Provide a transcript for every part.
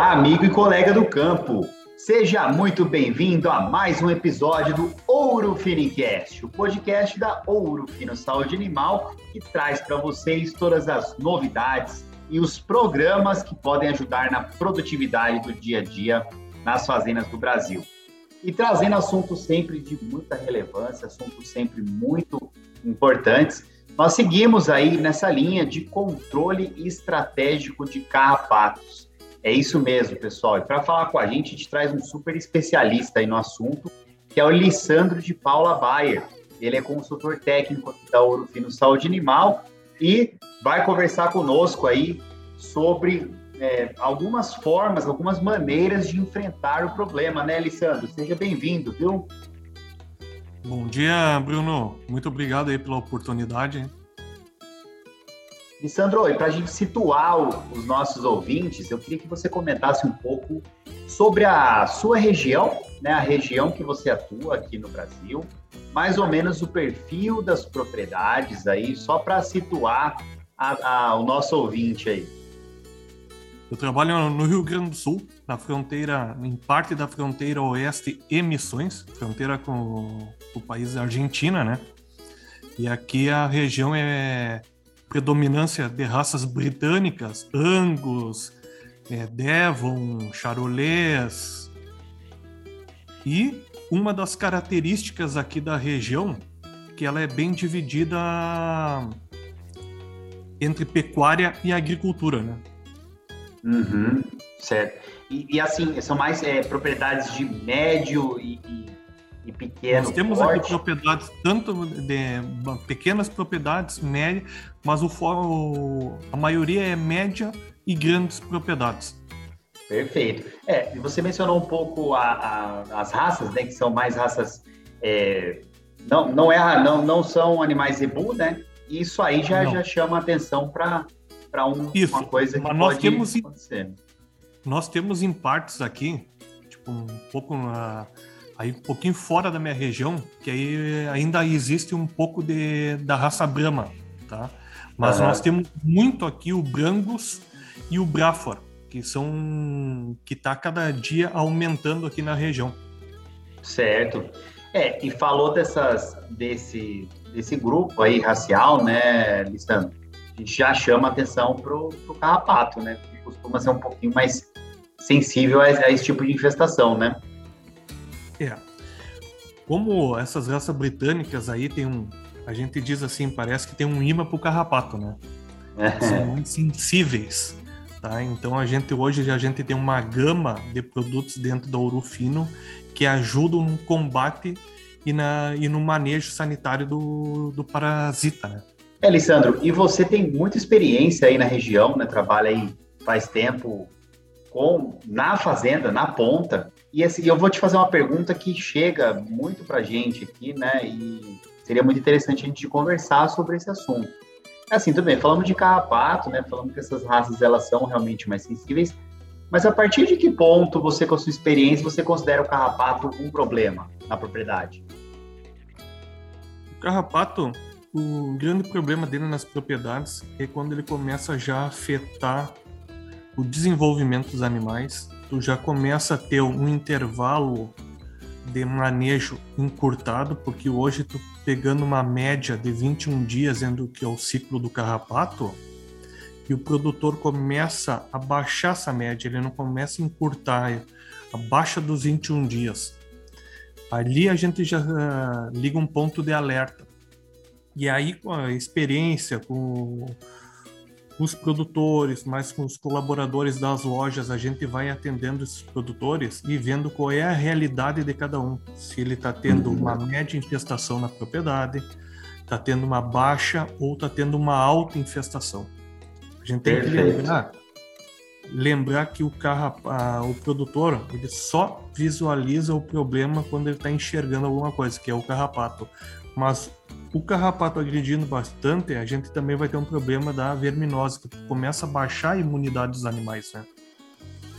Olá, amigo e colega do campo. Seja muito bem-vindo a mais um episódio do Ouro Finicast, o podcast da Ouro Fino Saúde Animal, que traz para vocês todas as novidades e os programas que podem ajudar na produtividade do dia a dia nas fazendas do Brasil. E trazendo assuntos sempre de muita relevância, assuntos sempre muito importantes. Nós seguimos aí nessa linha de controle estratégico de carrapatos. É isso mesmo, pessoal. E para falar com a gente, a gente traz um super especialista aí no assunto, que é o Lissandro de Paula Bayer. Ele é consultor técnico da Ouro Fino Saúde Animal e vai conversar conosco aí sobre é, algumas formas, algumas maneiras de enfrentar o problema, né, Lissandro? Seja bem-vindo, viu? Bom dia, Bruno. Muito obrigado aí pela oportunidade. Lissandro, para a gente situar os nossos ouvintes, eu queria que você comentasse um pouco sobre a sua região, né, a região que você atua aqui no Brasil, mais ou menos o perfil das propriedades aí, só para situar a, a, o nosso ouvinte aí. Eu trabalho no Rio Grande do Sul, na fronteira, em parte da fronteira oeste e Missões, fronteira com o país Argentina, né? E aqui a região é predominância de raças britânicas, Angus, é, Devon, Charolais. E uma das características aqui da região que ela é bem dividida entre pecuária e agricultura, né? Uhum, certo. E, e, assim, são mais é, propriedades de médio e, e, e pequeno Nós temos porte. aqui propriedades, tanto de pequenas propriedades, médias, mas o, o, a maioria é média e grandes propriedades. Perfeito. É, você mencionou um pouco a, a, as raças, né, que são mais raças. É, não, não, é, não, não são animais zebu, né? Isso aí já, já chama atenção para um, uma coisa que mas nós pode temos, acontecer. Nós temos em partes aqui, tipo, um pouco na, aí um pouquinho fora da minha região, que aí ainda existe um pouco de, da raça Brahma, tá? Mas uhum. nós temos muito aqui o Brangus e o Brafor, que são que está cada dia aumentando aqui na região. Certo. É, e falou dessas desse desse grupo aí racial, né, Listano? A gente já chama atenção pro, pro carrapato, né? Que costuma ser um pouquinho mais sensível a, a esse tipo de infestação, né? É. Como essas raças britânicas aí tem um, a gente diz assim, parece que tem um imã pro carrapato, né? São muito sensíveis, tá? Então a gente hoje a gente tem uma gama de produtos dentro do ouro fino que ajudam no combate e, na, e no manejo sanitário do, do parasita, né? É, Alessandro, e você tem muita experiência aí na região, né? Trabalha aí faz tempo com na fazenda, na ponta. E assim, eu vou te fazer uma pergunta que chega muito pra gente aqui, né? E seria muito interessante a gente conversar sobre esse assunto. Assim, tudo bem, falamos de carrapato, né? Falamos que essas raças elas são realmente mais sensíveis, mas a partir de que ponto você, com a sua experiência, você considera o carrapato um problema na propriedade? O carrapato, o grande problema dele nas propriedades é quando ele começa já a afetar o desenvolvimento dos animais, tu já começa a ter um intervalo de manejo encurtado, porque hoje tu pegando uma média de 21 dias, sendo que é o ciclo do carrapato, e o produtor começa a baixar essa média, ele não começa a encurtar, abaixa dos 21 dias. Ali a gente já uh, liga um ponto de alerta. E aí, com a experiência, com os produtores, mas com os colaboradores das lojas, a gente vai atendendo esses produtores e vendo qual é a realidade de cada um. Se ele está tendo uma média infestação na propriedade, está tendo uma baixa ou está tendo uma alta infestação. A gente tem Perfeito. que lembrar, lembrar que o, carro, o produtor ele só visualiza o problema quando ele está enxergando alguma coisa, que é o carrapato. Mas o carrapato agredindo bastante, a gente também vai ter um problema da verminose, que começa a baixar a imunidade dos animais, né?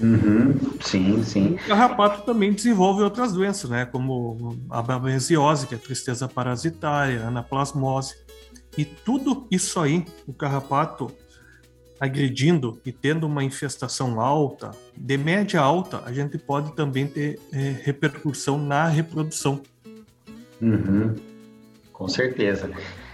Uhum, sim, sim. O carrapato também desenvolve outras doenças, né? Como a babesiose, que é a tristeza parasitária, a anaplasmose. E tudo isso aí, o carrapato, agredindo e tendo uma infestação alta, de média alta, a gente pode também ter é, repercussão na reprodução. Uhum. Com certeza.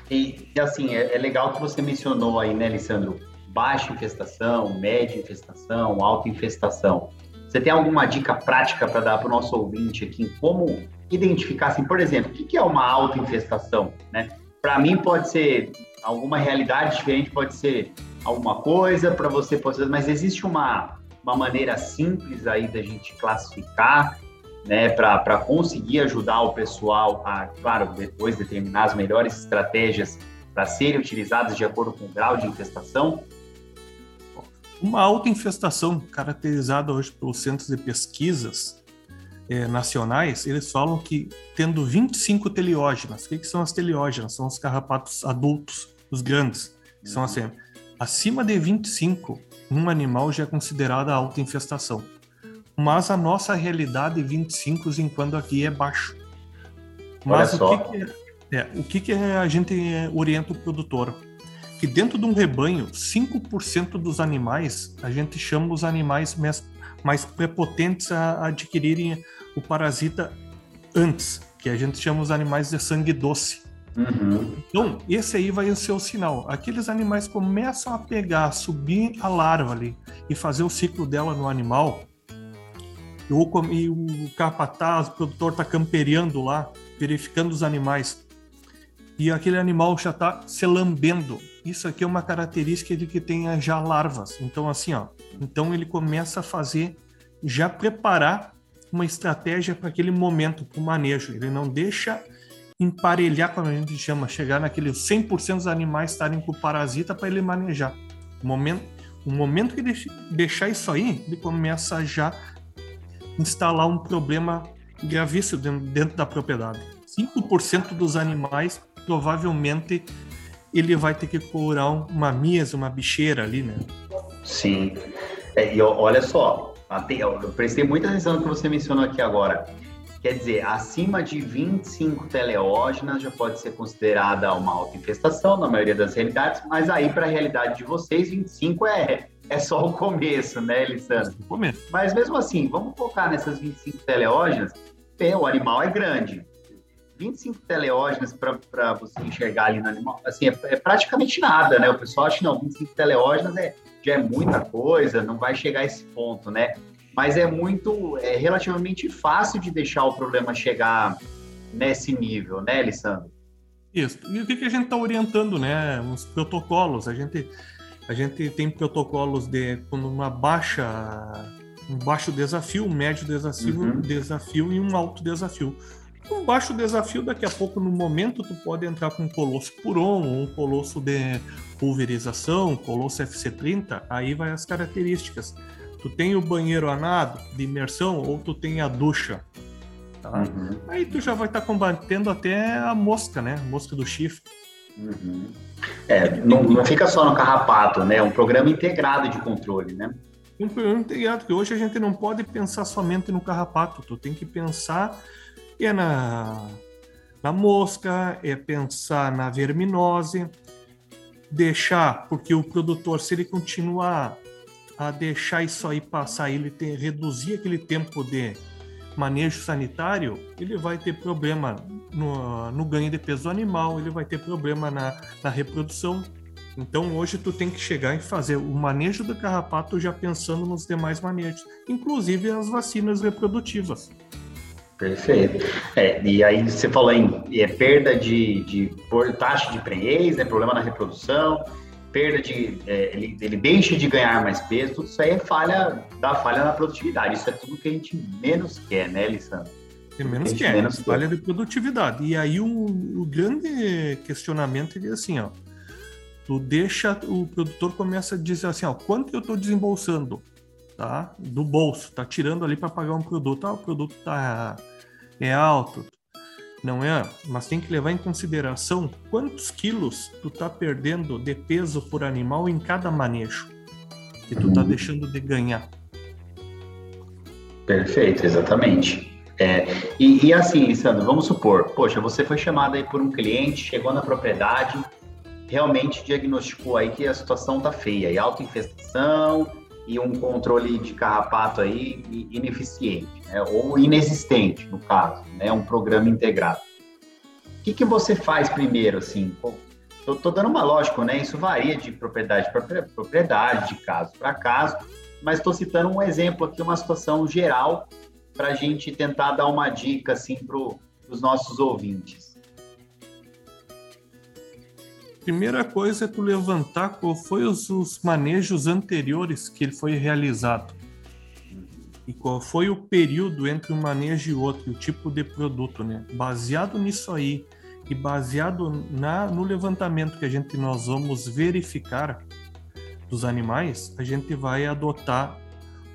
E, assim, é, é, legal que você mencionou aí, né, Alessandro? Baixa infestação, média infestação, alta infestação. Você tem alguma dica prática para dar para o nosso ouvinte aqui em como identificar, assim, por exemplo, o que é uma alta infestação, né? Para mim pode ser alguma realidade diferente, pode ser alguma coisa, para você pode ser, mas existe uma, uma maneira simples aí da gente classificar, né, para conseguir ajudar o pessoal a, claro, depois determinar as melhores estratégias para serem utilizadas de acordo com o grau de infestação? Uma alta infestação caracterizada hoje pelos centros de pesquisas é, nacionais, eles falam que tendo 25 teleógenas, o que, que são as teleógenas? São os carrapatos adultos, os grandes, que são assim, acima de 25, um animal já é considerada alta infestação. Mas a nossa realidade 25 enquanto aqui é baixo. Mas o que, que, é, é, o que, que a gente orienta o produtor? Que dentro de um rebanho, 5% dos animais, a gente chama os animais mais, mais prepotentes a adquirirem o parasita antes, que a gente chama os animais de sangue doce. Uhum. Então, esse aí vai ser o sinal. Aqueles animais começam a pegar, subir a larva ali e fazer o ciclo dela no animal. E o capataz, o produtor está camperiando lá, verificando os animais. E aquele animal já está se lambendo. Isso aqui é uma característica de que tenha já larvas. Então, assim, ó. Então ele começa a fazer, já preparar uma estratégia para aquele momento, para o manejo. Ele não deixa emparelhar, como a gente chama, chegar naquele 100% dos animais estarem com o parasita para ele manejar. O momento, o momento que ele deixar isso aí, ele começa já instalar um problema gravíssimo dentro, da propriedade. 5% dos animais provavelmente ele vai ter que curar uma mesa, uma bicheira ali, né? Sim. É, e olha só, eu prestei muita atenção no que você mencionou aqui agora. Quer dizer, acima de 25 teleógenas já pode ser considerada uma autoinfestação na maioria das realidades, mas aí para a realidade de vocês, 25 é, é só o começo, né, Lissandro? O começo. Mas mesmo assim, vamos focar nessas 25 teleógenas, o animal é grande. 25 teleógenas para você enxergar ali no animal, assim, é, é, praticamente nada, né? O pessoal acha que não, 25 teleógenas é, já é muita coisa, não vai chegar a esse ponto, né? Mas é muito, é relativamente fácil de deixar o problema chegar nesse nível, né, Alessandro? Isso. E o que, que a gente está orientando, né? Os protocolos. A gente, a gente tem protocolos de uma baixa, um baixo desafio, um médio desafio, uhum. desafio e um alto desafio. Um baixo desafio, daqui a pouco, no momento, tu pode entrar com um colosso Puron, um colosso de pulverização, colosso FC30, aí vai as características. Tu tem o banheiro anado de imersão ou tu tem a ducha. Tá? Uhum. Aí tu já vai estar tá combatendo até a mosca, né? A mosca do chifre. Uhum. É, não, não fica só no carrapato, né? É um programa integrado de controle, né? Um programa integrado, hoje a gente não pode pensar somente no carrapato, tu tem que pensar é na, na mosca, é pensar na verminose, deixar, porque o produtor, se ele continuar a deixar isso aí passar, ele ter, reduzir aquele tempo de manejo sanitário, ele vai ter problema no, no ganho de peso animal, ele vai ter problema na, na reprodução. Então hoje tu tem que chegar e fazer o manejo do carrapato já pensando nos demais manejos, inclusive as vacinas reprodutivas. Perfeito. É, e aí você falou em é, perda de, de taxa de prenhez, né, problema na reprodução, perda de. É, ele, ele deixa de ganhar mais peso, tudo isso aí é falha, dá falha na produtividade. Isso é tudo que a gente menos quer, né, Lissandro? É menos quer, menos falha de produtividade. E aí o, o grande questionamento é assim, ó. Tu deixa, o produtor começa a dizer assim, ó, quanto eu estou desembolsando? tá? Do bolso, tá tirando ali para pagar um produto. Ah, o produto tá é alto, não é? Mas tem que levar em consideração quantos quilos tu tá perdendo de peso por animal em cada manejo que tu tá deixando de ganhar. Perfeito, exatamente. É, e, e, assim, Lissandro, vamos supor, poxa, você foi chamado aí por um cliente, chegou na propriedade, realmente diagnosticou aí que a situação tá feia, e autoinfestação e um controle de carrapato aí ineficiente, né? ou inexistente, no caso, né? um programa integrado. O que, que você faz primeiro, assim? Tô dando uma lógica, né? Isso varia de propriedade para propriedade, de caso para caso, mas estou citando um exemplo aqui, uma situação geral, para a gente tentar dar uma dica assim para os nossos ouvintes. Primeira coisa é tu levantar qual foi os, os manejos anteriores que ele foi realizado e qual foi o período entre um manejo e outro, o tipo de produto, né? Baseado nisso aí e baseado na, no levantamento que a gente nós vamos verificar dos animais, a gente vai adotar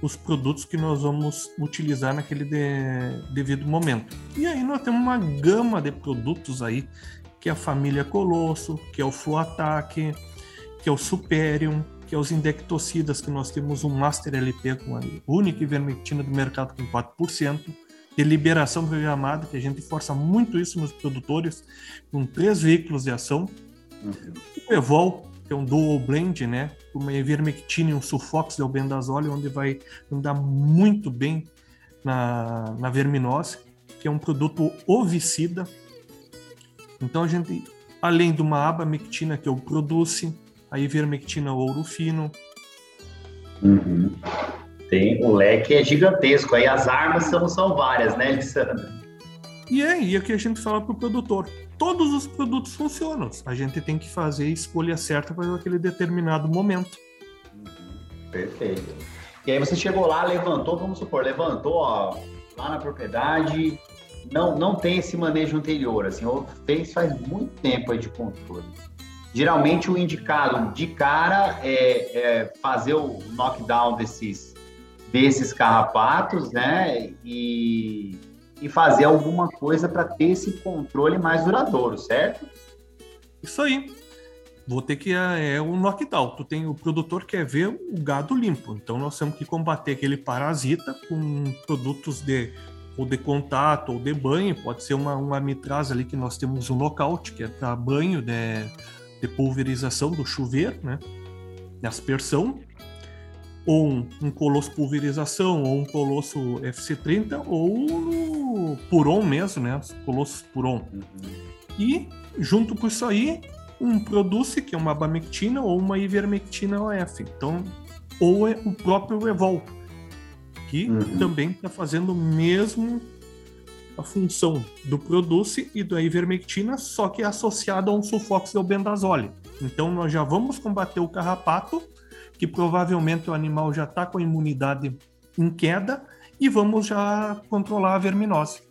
os produtos que nós vamos utilizar naquele de, devido momento. E aí nós temos uma gama de produtos aí, que é a família Colosso, que é o Fluataque, que é o Superium, que é os indectocidas, que nós temos um Master LP com a única ivermectina do mercado com 4%, de liberação programada, que a gente força muito isso nos produtores, com três veículos de ação. Uhum. O Evol, que é um dual blend, né? Uma ivermectina e um sulfox de albendazole, onde vai andar muito bem na, na verminose, que é um produto ovicida. Então a gente, além de uma abamectina que é o Produce, a ivermectina ouro fino. Uhum. Tem, o leque é gigantesco, aí as armas são, são várias, né, Lissandra? E é aí que a gente fala para o produtor todos os produtos funcionam. A gente tem que fazer a escolha certa para aquele determinado momento. Perfeito. E aí você chegou lá, levantou, vamos supor, levantou ó, lá na propriedade, não, não tem esse manejo anterior, assim, ou fez faz muito tempo de controle. Geralmente o indicado de cara é, é fazer o knockdown desses, desses carrapatos, né? E e fazer alguma coisa para ter esse controle mais duradouro, certo? Isso aí. Vou ter que é, é um knockdown. Tu tem o produtor quer ver o gado limpo, então nós temos que combater aquele parasita com produtos de ou de contato ou de banho. Pode ser uma uma mitrase ali que nós temos um nocaute que é para banho de, de pulverização do chuveiro, né? De aspersão ou um, um colosso pulverização, ou um colosso FC30, ou Puron mesmo, né? Os colossos Puron. Uhum. E, junto com isso aí, um Produce, que é uma abamectina, ou uma ivermectina OF. Então, ou é o próprio Evol, que uhum. também está fazendo o mesmo a função do Produce e da ivermectina, só que é associado a um sulfoxilbendazole. Então, nós já vamos combater o carrapato que provavelmente o animal já está com a imunidade em queda e vamos já controlar a verminose.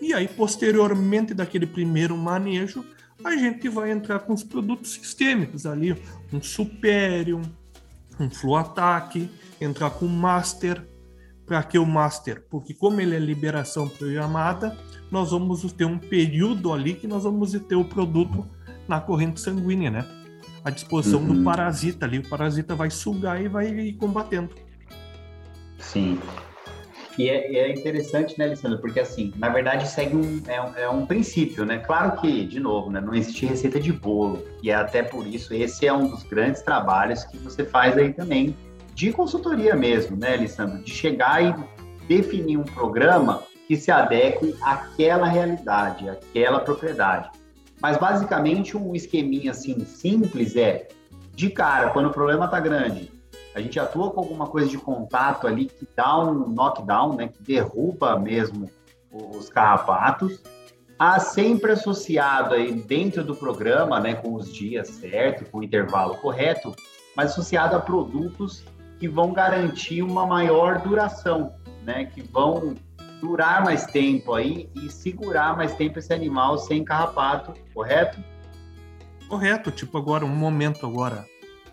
E aí, posteriormente daquele primeiro manejo, a gente vai entrar com os produtos sistêmicos ali, um Superium, um Fluataque, entrar com o Master. Para que o Master? Porque como ele é liberação programada, nós vamos ter um período ali que nós vamos ter o produto na corrente sanguínea, né? à disposição uhum. do parasita ali. O parasita vai sugar e vai ir combatendo. Sim. E é, é, interessante, né, Alessandro? Porque, assim, na verdade, segue um, é, um, é um princípio, né? Claro que, de novo, né, não existe receita de bolo. E é até por isso, esse é um dos grandes trabalhos que você faz aí também, de consultoria mesmo, né, Alessandro? De chegar e definir um programa que se adeque àquela realidade, àquela propriedade. Mas basicamente um esqueminha assim simples é de cara, quando o problema está grande, a gente atua com alguma coisa de contato ali que dá um knockdown, né, que derruba mesmo os carrapatos. Há sempre associado aí dentro do programa, né, com os dias certos, com o intervalo correto, mas associado a produtos que vão garantir uma maior duração, né, que vão durar mais tempo aí e segurar mais tempo esse animal sem carrapato, correto? Correto, tipo agora, um momento agora.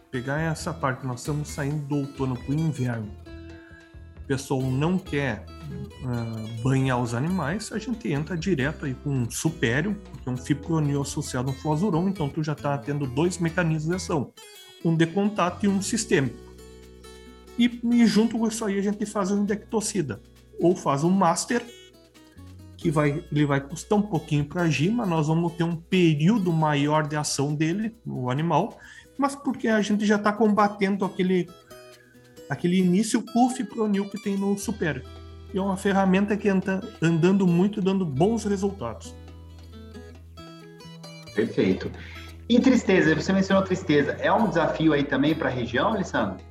Pegar essa parte, nós estamos saindo do outono para o inverno. O pessoal não quer uh, banhar os animais, a gente entra direto aí com um supério, que é um fipronil associado a um flozuron, então tu já está tendo dois mecanismos de ação, um de contato e um sistêmico. E, e junto com isso aí a gente faz um indectocida ou faz um master, que vai, ele vai custar um pouquinho para agir, mas nós vamos ter um período maior de ação dele, no animal, mas porque a gente já está combatendo aquele, aquele início puff pronil que tem no Super. E é uma ferramenta que anda andando muito, dando bons resultados. Perfeito. E tristeza, você mencionou tristeza. É um desafio aí também para a região, Alessandro?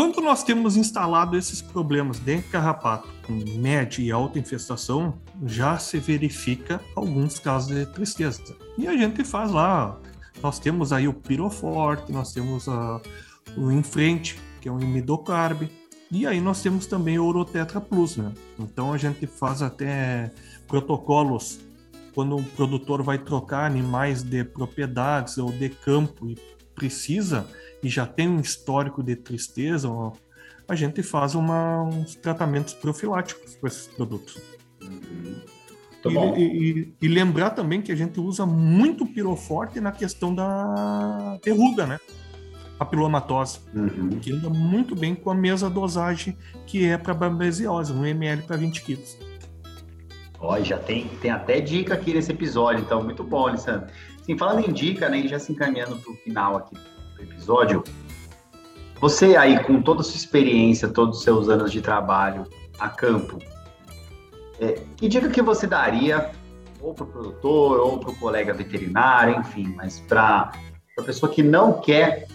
Quando nós temos instalado esses problemas de carrapato com média e alta infestação, já se verifica alguns casos de tristeza. E a gente faz lá, nós temos aí o piroforte, nós temos a, o enfrente, que é um imidocarb, e aí nós temos também o Orotetra Plus, né? Então a gente faz até protocolos quando o produtor vai trocar animais de propriedades ou de campo e precisa e já tem um histórico de tristeza, a gente faz uma, uns tratamentos profiláticos com esses produtos. Uhum. E, e, e, lembrar também que a gente usa muito piroforte na questão da verruga, né? Papilomatose, uhum. que anda muito bem com a mesma dosagem que é para babesiose, 1 ml para 20 quilos. Ó, já tem, tem até dica aqui nesse episódio, então muito bom, Alessandro. Sim, falando em dica, né, já se encaminhando para o final aqui do episódio, você aí com toda a sua experiência, todos os seus anos de trabalho a campo, é, que dica que você daria ou para o produtor ou para o colega veterinário, enfim, mas para a pessoa que não quer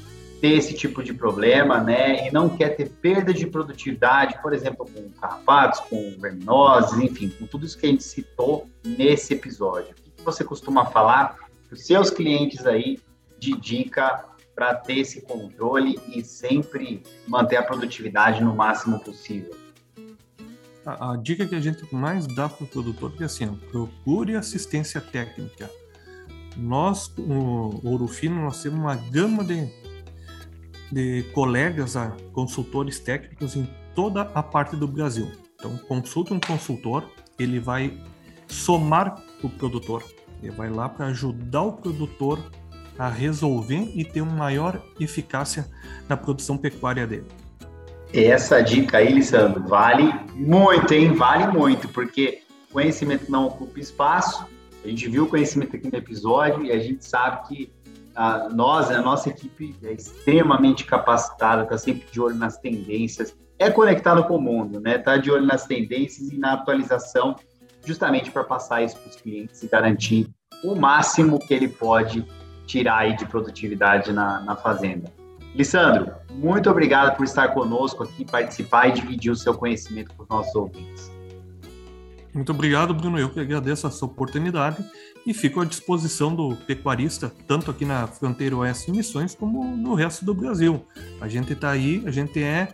ter esse tipo de problema, né, e não quer ter perda de produtividade, por exemplo, com carrapatos, com verminoses, enfim, com tudo isso que a gente citou nesse episódio. O que você costuma falar para os seus clientes aí de dica para ter esse controle e sempre manter a produtividade no máximo possível? A, a dica que a gente mais dá para o produtor é assim, procure assistência técnica. Nós, o Ouro Fino, nós temos uma gama de de colegas a consultores técnicos em toda a parte do Brasil. Então, consulte um consultor, ele vai somar o produtor, ele vai lá para ajudar o produtor a resolver e ter uma maior eficácia na produção pecuária dele. Essa dica aí, Lissandro, vale muito, hein? Vale muito, porque conhecimento não ocupa espaço. A gente viu o conhecimento aqui no episódio e a gente sabe que a, nós, a nossa equipe é extremamente capacitada, está sempre de olho nas tendências, é conectado com o mundo, né? Está de olho nas tendências e na atualização, justamente para passar isso para os clientes e garantir o máximo que ele pode tirar aí de produtividade na, na fazenda. Lissandro, muito obrigado por estar conosco aqui, participar e dividir o seu conhecimento com os nossos ouvintes. Muito obrigado, Bruno. Eu que agradeço essa oportunidade e fico à disposição do pecuarista, tanto aqui na fronteira oeste de Missões, como no resto do Brasil. A gente está aí, a gente é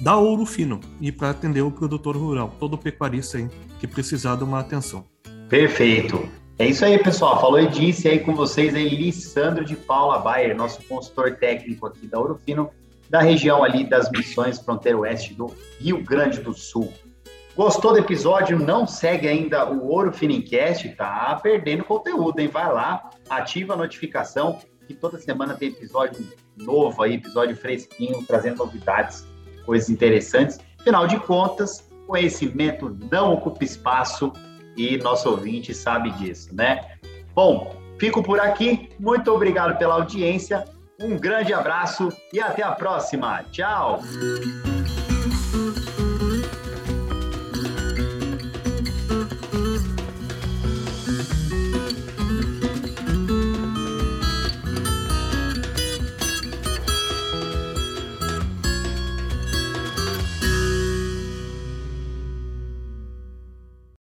da Ouro Fino e para atender o produtor rural, todo pecuarista aí que precisar de uma atenção. Perfeito. É isso aí, pessoal. Falou e disse aí com vocês aí Lissandro de Paula Bayer, nosso consultor técnico aqui da Ouro Fino, da região ali das Missões, fronteira oeste do Rio Grande do Sul. Gostou do episódio? Não segue ainda o Ouro Finincast? Tá perdendo conteúdo, hein? Vai lá, ativa a notificação que toda semana tem episódio novo aí, episódio fresquinho, trazendo novidades, coisas interessantes. Afinal de contas, conhecimento não ocupa espaço e nosso ouvinte sabe disso, né? Bom, fico por aqui. Muito obrigado pela audiência. Um grande abraço e até a próxima. Tchau!